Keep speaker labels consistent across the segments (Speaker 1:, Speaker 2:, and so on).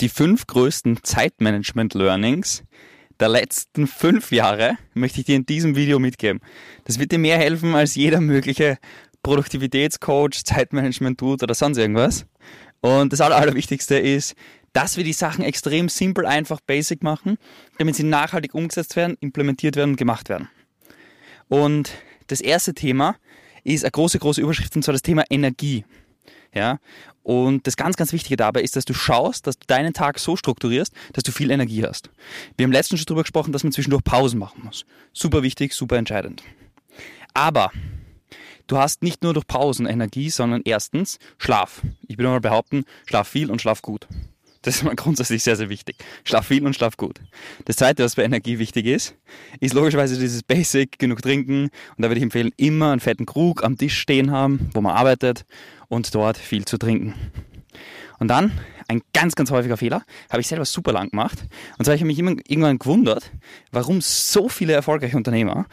Speaker 1: Die fünf größten Zeitmanagement-Learnings der letzten fünf Jahre möchte ich dir in diesem Video mitgeben. Das wird dir mehr helfen als jeder mögliche Produktivitätscoach, Zeitmanagement tut oder sonst irgendwas. Und das Aller, Allerwichtigste ist, dass wir die Sachen extrem simpel, einfach, basic machen, damit sie nachhaltig umgesetzt werden, implementiert werden und gemacht werden. Und das erste Thema ist eine große, große Überschrift, und zwar das Thema Energie. Ja? Und das ganz, ganz Wichtige dabei ist, dass du schaust, dass du deinen Tag so strukturierst, dass du viel Energie hast. Wir haben letztens schon darüber gesprochen, dass man zwischendurch Pausen machen muss. Super wichtig, super entscheidend. Aber du hast nicht nur durch Pausen Energie, sondern erstens Schlaf. Ich würde mal behaupten, schlaf viel und schlaf gut. Das ist mal grundsätzlich sehr, sehr wichtig. Schlaf viel und schlaf gut. Das zweite, was bei Energie wichtig ist, ist logischerweise dieses Basic, genug trinken. Und da würde ich empfehlen, immer einen fetten Krug am Tisch stehen haben, wo man arbeitet und dort viel zu trinken. Und dann ein ganz, ganz häufiger Fehler, habe ich selber super lang gemacht. Und zwar habe ich mich immer, irgendwann gewundert, warum so viele erfolgreiche Unternehmer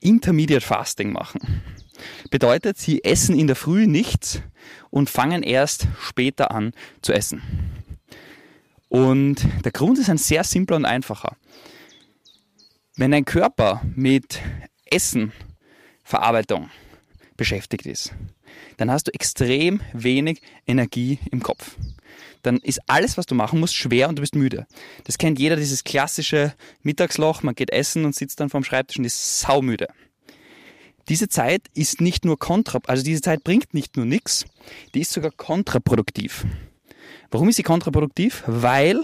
Speaker 1: Intermediate Fasting machen. Bedeutet, sie essen in der Früh nichts und fangen erst später an zu essen. Und der Grund ist ein sehr simpler und einfacher. Wenn dein Körper mit Essen, Verarbeitung beschäftigt ist, dann hast du extrem wenig Energie im Kopf. Dann ist alles, was du machen musst, schwer und du bist müde. Das kennt jeder, dieses klassische Mittagsloch, man geht essen und sitzt dann vorm Schreibtisch und ist saumüde. Diese Zeit ist nicht nur kontra, also diese Zeit bringt nicht nur nichts, die ist sogar kontraproduktiv. Warum ist sie kontraproduktiv? Weil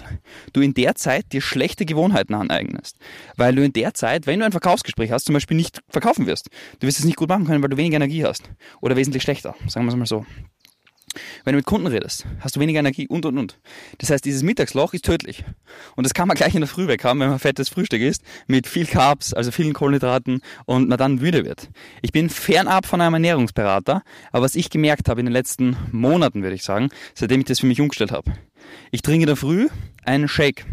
Speaker 1: du in der Zeit dir schlechte Gewohnheiten aneignest. Weil du in der Zeit, wenn du ein Verkaufsgespräch hast, zum Beispiel nicht verkaufen wirst. Du wirst es nicht gut machen können, weil du weniger Energie hast. Oder wesentlich schlechter, sagen wir es mal so. Wenn du mit Kunden redest, hast du weniger Energie und und und. Das heißt, dieses Mittagsloch ist tödlich. Und das kann man gleich in der Früh weg haben, wenn man fettes Frühstück isst, mit viel Carbs, also vielen Kohlenhydraten und man dann müde wird. Ich bin fernab von einem Ernährungsberater, aber was ich gemerkt habe in den letzten Monaten, würde ich sagen, seitdem ich das für mich umgestellt habe. Ich trinke in der Früh einen Shake.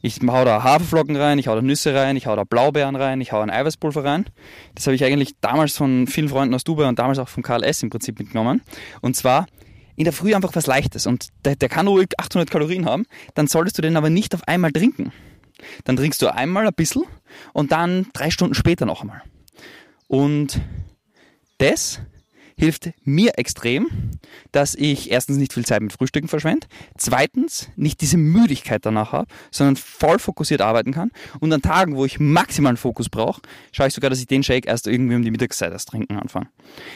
Speaker 1: Ich hau da Haferflocken rein, ich hau da Nüsse rein, ich hau da Blaubeeren rein, ich hau ein Eiweißpulver rein. Das habe ich eigentlich damals von vielen Freunden aus Dubai und damals auch von KLS im Prinzip mitgenommen. Und zwar in der Früh einfach was Leichtes. Und der, der kann ruhig 800 Kalorien haben, dann solltest du den aber nicht auf einmal trinken. Dann trinkst du einmal ein bisschen und dann drei Stunden später noch einmal. Und das hilft mir extrem, dass ich erstens nicht viel Zeit mit Frühstücken verschwende, zweitens nicht diese Müdigkeit danach habe, sondern voll fokussiert arbeiten kann und an Tagen, wo ich maximalen Fokus brauche, schaue ich sogar, dass ich den Shake erst irgendwie um die Mittagszeit erst trinken anfange.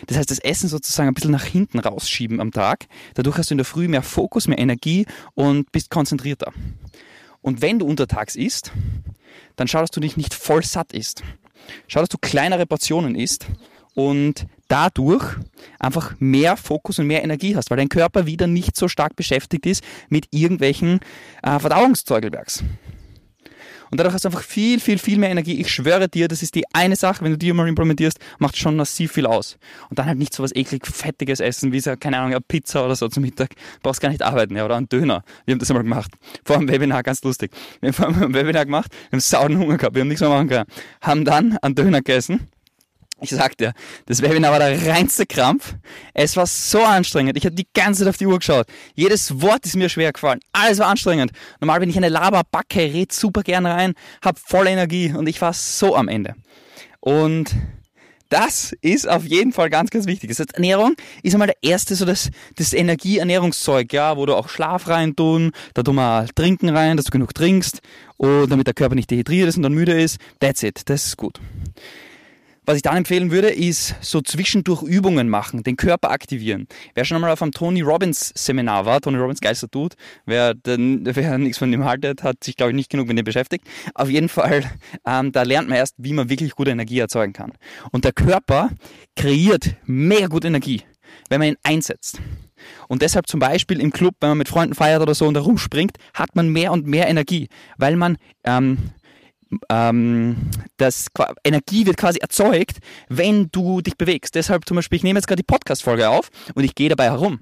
Speaker 1: Das heißt, das Essen sozusagen ein bisschen nach hinten rausschieben am Tag. Dadurch hast du in der Früh mehr Fokus, mehr Energie und bist konzentrierter. Und wenn du untertags isst, dann schau, dass du dich nicht voll satt isst. Schau, dass du kleinere Portionen isst und dadurch einfach mehr Fokus und mehr Energie hast, weil dein Körper wieder nicht so stark beschäftigt ist mit irgendwelchen äh, Verdauungszeugelwerks. Und dadurch hast du einfach viel, viel, viel mehr Energie. Ich schwöre dir, das ist die eine Sache, wenn du die mal implementierst, macht schon massiv viel aus. Und dann halt nicht so was eklig fettiges Essen, wie so, keine Ahnung, eine Pizza oder so zum Mittag. Brauchst gar nicht arbeiten, ja, oder ein Döner. Wir haben das einmal gemacht. Vor einem Webinar, ganz lustig. Wir haben vor einem Webinar gemacht, wir haben sauren Hunger gehabt, wir haben nichts mehr machen können. Haben dann einen Döner gegessen ich sag dir, das Webinar war der reinste Krampf. Es war so anstrengend. Ich habe die ganze Zeit auf die Uhr geschaut. Jedes Wort ist mir schwer gefallen. Alles war anstrengend. Normal bin ich eine Laberbacke, red super gern rein, hab voll Energie und ich war so am Ende. Und das ist auf jeden Fall ganz, ganz wichtig. Das heißt, Ernährung ist einmal der erste, so das, das Energieernährungszeug, ja, wo du auch Schlaf rein tun, da tun wir Trinken rein, dass du genug trinkst, und damit der Körper nicht dehydriert ist und dann müde ist. That's it. Das ist gut. Was ich dann empfehlen würde, ist so zwischendurch Übungen machen, den Körper aktivieren. Wer schon einmal auf einem Tony Robbins Seminar war, Tony Robbins Geister tut, wer, den, wer nichts von ihm haltet, hat sich, glaube ich, nicht genug mit dem beschäftigt. Auf jeden Fall, ähm, da lernt man erst, wie man wirklich gute Energie erzeugen kann. Und der Körper kreiert mega gute Energie, wenn man ihn einsetzt. Und deshalb zum Beispiel im Club, wenn man mit Freunden feiert oder so und da rumspringt, hat man mehr und mehr Energie, weil man ähm, ähm, das Energie wird quasi erzeugt, wenn du dich bewegst. Deshalb zum Beispiel, ich nehme jetzt gerade die Podcast-Folge auf und ich gehe dabei herum.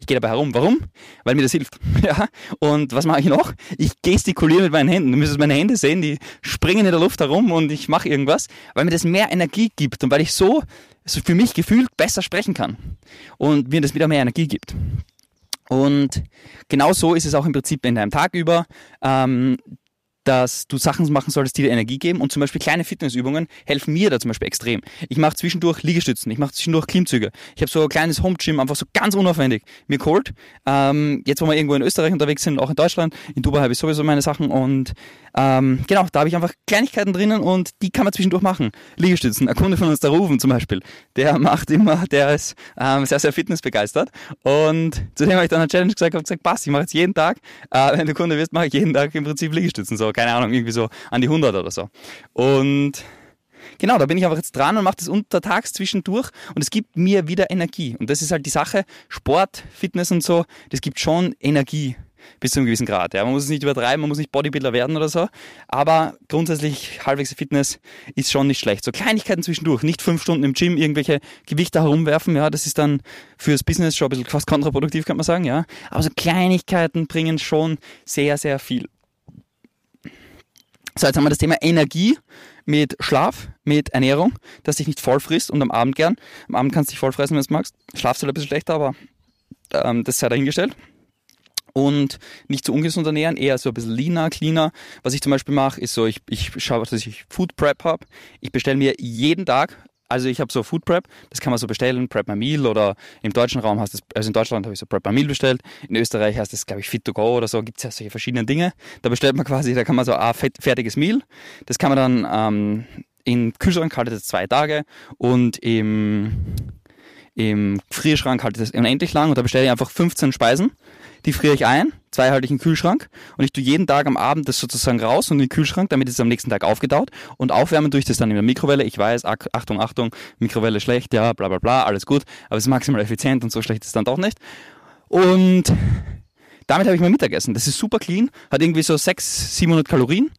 Speaker 1: Ich gehe dabei herum. Warum? Weil mir das hilft. Ja? Und was mache ich noch? Ich gestikuliere mit meinen Händen. Du müsstest meine Hände sehen, die springen in der Luft herum und ich mache irgendwas, weil mir das mehr Energie gibt und weil ich so, so für mich gefühlt besser sprechen kann und mir das wieder mehr Energie gibt. Und genau so ist es auch im Prinzip in deinem Tag über. Ähm, dass du Sachen machen solltest, die dir Energie geben. Und zum Beispiel kleine Fitnessübungen helfen mir da zum Beispiel extrem. Ich mache zwischendurch Liegestützen, ich mache zwischendurch Klimmzüge. Ich habe so ein kleines Home-Gym, einfach so ganz unaufwendig mir geholt. Ähm, jetzt, wo wir irgendwo in Österreich unterwegs sind, auch in Deutschland, in Dubai habe ich sowieso meine Sachen und ähm, genau, da habe ich einfach Kleinigkeiten drinnen und die kann man zwischendurch machen. Liegestützen. Ein Kunde von uns, der Rufen zum Beispiel, der macht immer, der ist ähm, sehr, sehr fitnessbegeistert. Und zu dem habe ich dann eine Challenge gesagt, habe gesagt, passt, ich mache jetzt jeden Tag, äh, wenn du Kunde wirst, mache ich jeden Tag im Prinzip Liegestützen. So, keine Ahnung, irgendwie so an die 100 oder so. Und Genau, da bin ich einfach jetzt dran und mache das untertags zwischendurch und es gibt mir wieder Energie. Und das ist halt die Sache, Sport, Fitness und so, das gibt schon Energie bis zu einem gewissen Grad. Ja. Man muss es nicht übertreiben, man muss nicht Bodybuilder werden oder so, aber grundsätzlich halbwegs Fitness ist schon nicht schlecht. So Kleinigkeiten zwischendurch, nicht fünf Stunden im Gym irgendwelche Gewichte herumwerfen, ja, das ist dann fürs Business schon ein bisschen fast kontraproduktiv, kann man sagen, ja. Aber so Kleinigkeiten bringen schon sehr, sehr viel. So, jetzt haben wir das Thema Energie mit Schlaf, mit Ernährung, dass dich nicht voll frisst und am Abend gern. Am Abend kannst du dich voll fressen, wenn du es magst. Schlafst du ein bisschen schlechter, aber ähm, das sei dahingestellt und nicht zu ungesund ernähren, eher so ein bisschen leaner, cleaner. Was ich zum Beispiel mache, ist so, ich, ich schaue, dass ich Food Prep habe. Ich bestelle mir jeden Tag, also ich habe so Food Prep, das kann man so bestellen, Prep My Meal oder im deutschen Raum heißt es, also in Deutschland habe ich so Prep My Meal bestellt, in Österreich heißt es, glaube ich, Fit to Go oder so, gibt es ja solche verschiedenen Dinge. Da bestellt man quasi, da kann man so ein fertiges Meal, das kann man dann ähm, in Kühlschrank halten, das zwei Tage und im im Frierschrank halte ich das unendlich lang und da bestelle ich einfach 15 Speisen die friere ich ein, zwei halte ich im Kühlschrank und ich tue jeden Tag am Abend das sozusagen raus und in den Kühlschrank, damit es am nächsten Tag aufgetaut und aufwärmen tue ich das dann in der Mikrowelle. Ich weiß, Achtung, Achtung, Mikrowelle schlecht, ja, bla bla bla, alles gut, aber es ist maximal effizient und so schlecht ist es dann doch nicht. Und damit habe ich mein Mittagessen. Das ist super clean, hat irgendwie so 600, 700 Kalorien.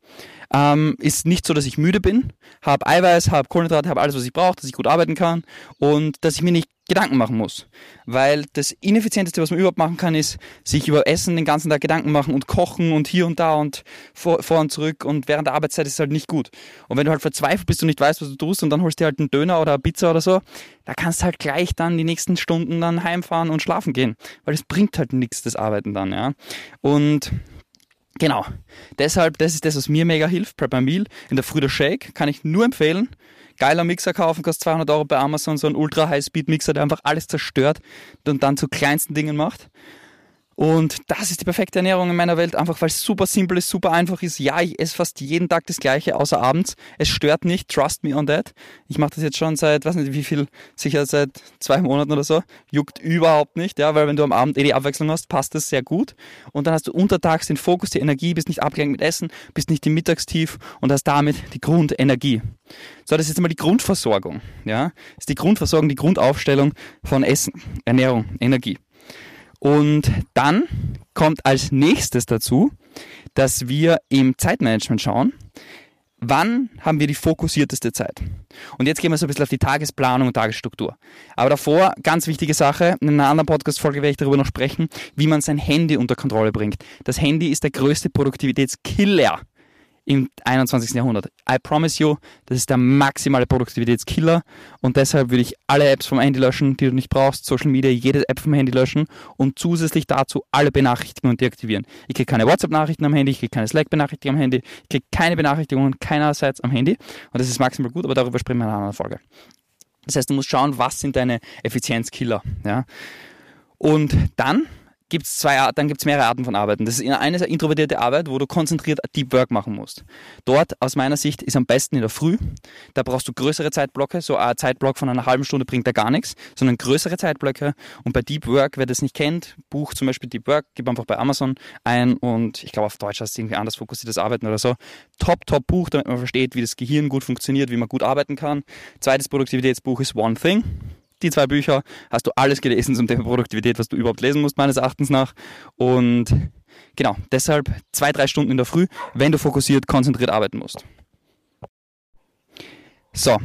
Speaker 1: Ähm, ist nicht so, dass ich müde bin, habe Eiweiß, habe Kohlenhydrate, habe alles, was ich brauche, dass ich gut arbeiten kann und dass ich mir nicht Gedanken machen muss. Weil das Ineffizienteste, was man überhaupt machen kann, ist, sich über Essen den ganzen Tag Gedanken machen und kochen und hier und da und vor, vor und zurück und während der Arbeitszeit ist es halt nicht gut. Und wenn du halt verzweifelt bist und nicht weißt, was du tust und dann holst dir halt einen Döner oder eine Pizza oder so, da kannst du halt gleich dann die nächsten Stunden dann heimfahren und schlafen gehen. Weil es bringt halt nichts, das Arbeiten dann, ja. Und Genau. Deshalb, das ist das, was mir mega hilft. Prep Meal in der Früh der Shake kann ich nur empfehlen geiler Mixer kaufen, kostet 200 Euro bei Amazon, so ein ultra High-Speed Mixer, der einfach alles zerstört und dann zu kleinsten Dingen macht. Und das ist die perfekte Ernährung in meiner Welt, einfach weil es super simpel ist, super einfach ist. Ja, ich esse fast jeden Tag das Gleiche, außer abends. Es stört nicht, trust me on that. Ich mache das jetzt schon seit, weiß nicht wie viel, sicher seit zwei Monaten oder so. Juckt überhaupt nicht, ja, weil wenn du am Abend eh die Abwechslung hast, passt das sehr gut. Und dann hast du untertags den Fokus, die Energie, bist nicht abgelenkt mit Essen, bist nicht im Mittagstief und hast damit die Grundenergie. So, das ist jetzt einmal die Grundversorgung, ja. Das ist die Grundversorgung, die Grundaufstellung von Essen, Ernährung, Energie. Und dann kommt als nächstes dazu, dass wir im Zeitmanagement schauen, wann haben wir die fokussierteste Zeit. Und jetzt gehen wir so ein bisschen auf die Tagesplanung und Tagesstruktur. Aber davor, ganz wichtige Sache, in einer anderen Podcast-Folge werde ich darüber noch sprechen, wie man sein Handy unter Kontrolle bringt. Das Handy ist der größte Produktivitätskiller im 21. Jahrhundert. I promise you, das ist der maximale Produktivitätskiller und deshalb würde ich alle Apps vom Handy löschen, die du nicht brauchst, Social Media, jede App vom Handy löschen und zusätzlich dazu alle Benachrichtigungen deaktivieren. Ich kriege keine WhatsApp-Nachrichten am Handy, ich kriege keine Slack-Benachrichtigungen am Handy, ich kriege keine Benachrichtigungen keinerseits am Handy und das ist maximal gut, aber darüber sprechen wir in einer anderen Folge. Das heißt, du musst schauen, was sind deine Effizienzkiller. Ja? Und dann gibt's zwei Arten, dann gibt's mehrere Arten von Arbeiten. Das ist eine introvertierte Arbeit, wo du konzentriert Deep Work machen musst. Dort, aus meiner Sicht, ist am besten in der Früh. Da brauchst du größere Zeitblöcke. So ein Zeitblock von einer halben Stunde bringt da gar nichts, sondern größere Zeitblöcke. Und bei Deep Work, wer das nicht kennt, buch zum Beispiel Deep Work, gib einfach bei Amazon ein und ich glaube auf Deutsch heißt es irgendwie anders fokussiertes Arbeiten oder so. Top, top Buch, damit man versteht, wie das Gehirn gut funktioniert, wie man gut arbeiten kann. Zweites Produktivitätsbuch ist One Thing die zwei Bücher hast du alles gelesen zum Thema Produktivität, was du überhaupt lesen musst, meines Erachtens nach. Und genau, deshalb zwei, drei Stunden in der Früh, wenn du fokussiert, konzentriert arbeiten musst. So.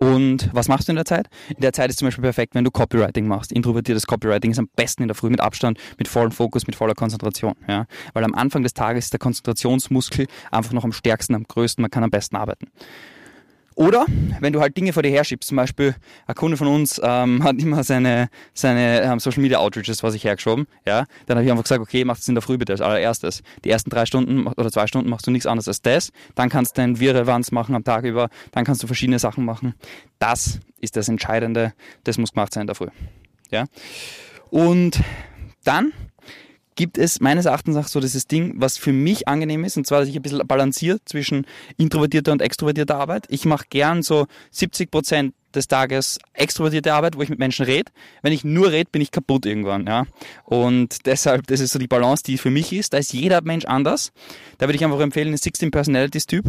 Speaker 1: Und was machst du in der Zeit? In der Zeit ist zum Beispiel perfekt, wenn du Copywriting machst. Introvertiertes Copywriting ist am besten in der Früh mit Abstand, mit vollem Fokus, mit voller Konzentration. Ja? Weil am Anfang des Tages ist der Konzentrationsmuskel einfach noch am stärksten, am größten, man kann am besten arbeiten. Oder wenn du halt Dinge vor dir herschiebst, zum Beispiel ein Kunde von uns ähm, hat immer seine, seine ähm, Social Media Outreaches vor sich hergeschoben, ja, dann habe ich einfach gesagt, okay, mach das in der Früh bitte als allererstes. Die ersten drei Stunden oder zwei Stunden machst du nichts anderes als das, dann kannst du ein Virrelevanz machen am Tag über, dann kannst du verschiedene Sachen machen. Das ist das Entscheidende, das muss gemacht sein in der Früh. Ja? Und dann gibt es meines Erachtens auch so dieses Ding, was für mich angenehm ist, und zwar, dass ich ein bisschen balanciert zwischen introvertierter und extrovertierter Arbeit. Ich mache gern so 70 Prozent des Tages extrovertierte Arbeit, wo ich mit Menschen rede. Wenn ich nur rede, bin ich kaputt irgendwann, ja. Und deshalb, das ist so die Balance, die für mich ist. Da ist jeder Mensch anders. Da würde ich einfach empfehlen, den 16 Personalities Typ.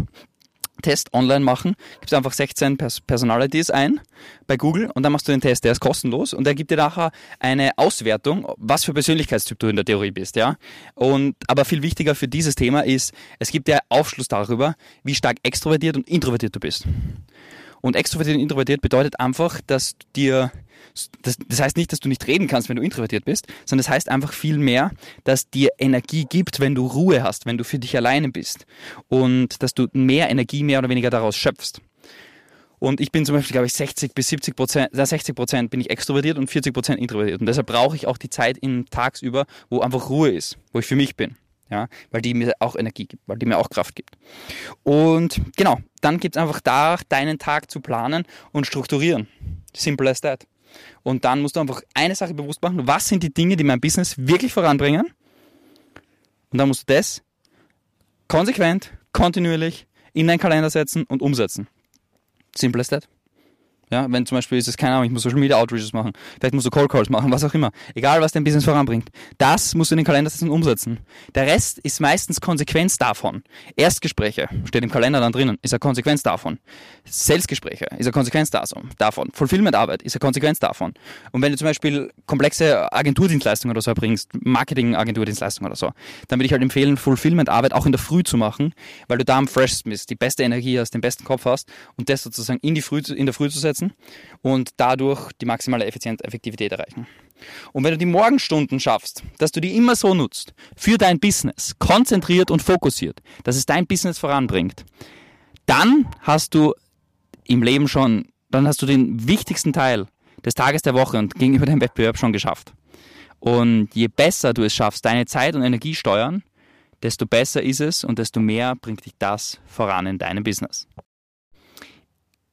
Speaker 1: Test online machen, gibst einfach 16 Pers Personalities ein bei Google und dann machst du den Test, der ist kostenlos und der gibt dir nachher eine Auswertung, was für Persönlichkeitstyp du in der Theorie bist, ja. Und aber viel wichtiger für dieses Thema ist, es gibt dir Aufschluss darüber, wie stark extrovertiert und introvertiert du bist. Und extrovertiert und introvertiert bedeutet einfach, dass dir das, das, heißt nicht, dass du nicht reden kannst, wenn du introvertiert bist, sondern das heißt einfach viel mehr, dass dir Energie gibt, wenn du Ruhe hast, wenn du für dich alleine bist und dass du mehr Energie mehr oder weniger daraus schöpfst. Und ich bin zum Beispiel, glaube ich, 60 bis 70 Prozent, 60 Prozent bin ich extrovertiert und 40 Prozent introvertiert. Und deshalb brauche ich auch die Zeit im Tagsüber, wo einfach Ruhe ist, wo ich für mich bin. Ja, weil die mir auch Energie gibt, weil die mir auch Kraft gibt. Und genau, dann gibt es einfach da, deinen Tag zu planen und strukturieren. Simple as that. Und dann musst du einfach eine Sache bewusst machen, was sind die Dinge, die mein Business wirklich voranbringen? Und dann musst du das konsequent, kontinuierlich in deinen Kalender setzen und umsetzen. Simple as that. Ja, wenn zum Beispiel ist es, keine Ahnung, ich muss Social Media Outreaches machen, vielleicht musst du Cold Calls machen, was auch immer. Egal, was dein Business voranbringt. Das musst du in den Kalender setzen und umsetzen. Der Rest ist meistens Konsequenz davon. Erstgespräche, steht im Kalender dann drinnen, ist eine Konsequenz davon. Salesgespräche, ist eine Konsequenz davon. Fulfillment-Arbeit ist eine Konsequenz davon. Und wenn du zum Beispiel komplexe Agenturdienstleistungen oder so erbringst, Marketing-Agenturdienstleistungen oder so, dann würde ich halt empfehlen, Fulfillment-Arbeit auch in der Früh zu machen, weil du da am freshsten bist, die beste Energie hast, den besten Kopf hast und das sozusagen in, die Früh, in der Früh zu setzen umsetzen und dadurch die maximale Effizienz, Effektivität erreichen. Und wenn du die Morgenstunden schaffst, dass du die immer so nutzt, für dein Business, konzentriert und fokussiert, dass es dein Business voranbringt, dann hast du im Leben schon, dann hast du den wichtigsten Teil des Tages der Woche und gegenüber deinem Wettbewerb schon geschafft. Und je besser du es schaffst, deine Zeit und Energie steuern, desto besser ist es und desto mehr bringt dich das voran in deinem Business.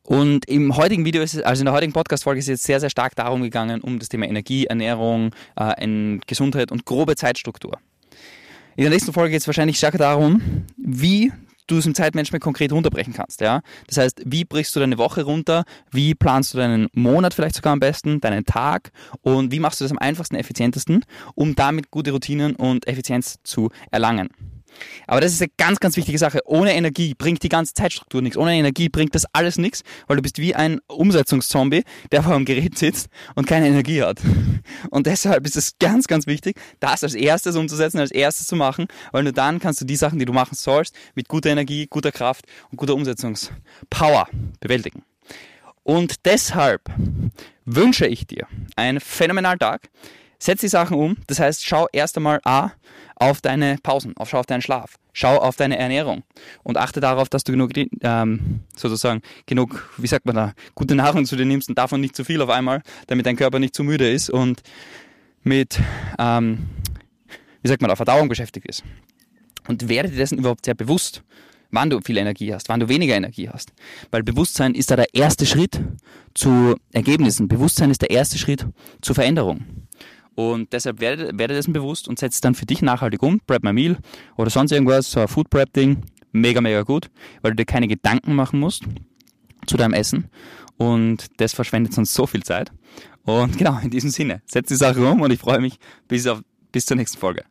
Speaker 1: Und im heutigen Video ist es, also in der heutigen Podcast-Folge ist es jetzt sehr, sehr stark darum gegangen, um das Thema Energie, Ernährung, äh, Gesundheit und grobe Zeitstruktur. In der nächsten Folge geht es wahrscheinlich stärker darum, wie du es im Zeitmanagement konkret runterbrechen kannst. Ja? Das heißt, wie brichst du deine Woche runter, wie planst du deinen Monat vielleicht sogar am besten, deinen Tag und wie machst du das am einfachsten, effizientesten, um damit gute Routinen und Effizienz zu erlangen. Aber das ist eine ganz, ganz wichtige Sache. Ohne Energie bringt die ganze Zeitstruktur nichts. Ohne Energie bringt das alles nichts, weil du bist wie ein Umsetzungszombie, der vor einem Gerät sitzt und keine Energie hat. Und deshalb ist es ganz, ganz wichtig, das als erstes umzusetzen, als erstes zu machen, weil nur dann kannst du die Sachen, die du machen sollst, mit guter Energie, guter Kraft und guter Umsetzungspower bewältigen. Und deshalb wünsche ich dir einen phänomenalen Tag. Setz die Sachen um. Das heißt, schau erst einmal A auf deine Pausen, auf, schau auf deinen Schlaf, schau auf deine Ernährung und achte darauf, dass du genug, ähm, sozusagen, genug, wie sagt man da, gute Nahrung zu dir nimmst und davon nicht zu viel auf einmal, damit dein Körper nicht zu müde ist und mit, ähm, wie sagt man da, Verdauung beschäftigt ist. Und werde dir dessen überhaupt sehr bewusst, wann du viel Energie hast, wann du weniger Energie hast. Weil Bewusstsein ist da der erste Schritt zu Ergebnissen. Bewusstsein ist der erste Schritt zur Veränderung. Und deshalb werde, werde dessen bewusst und setze dann für dich nachhaltig um. Prep My Meal oder sonst irgendwas, so ein Food Prep Ding. Mega, mega gut, weil du dir keine Gedanken machen musst zu deinem Essen. Und das verschwendet sonst so viel Zeit. Und genau, in diesem Sinne, setz die Sache um und ich freue mich bis, auf, bis zur nächsten Folge.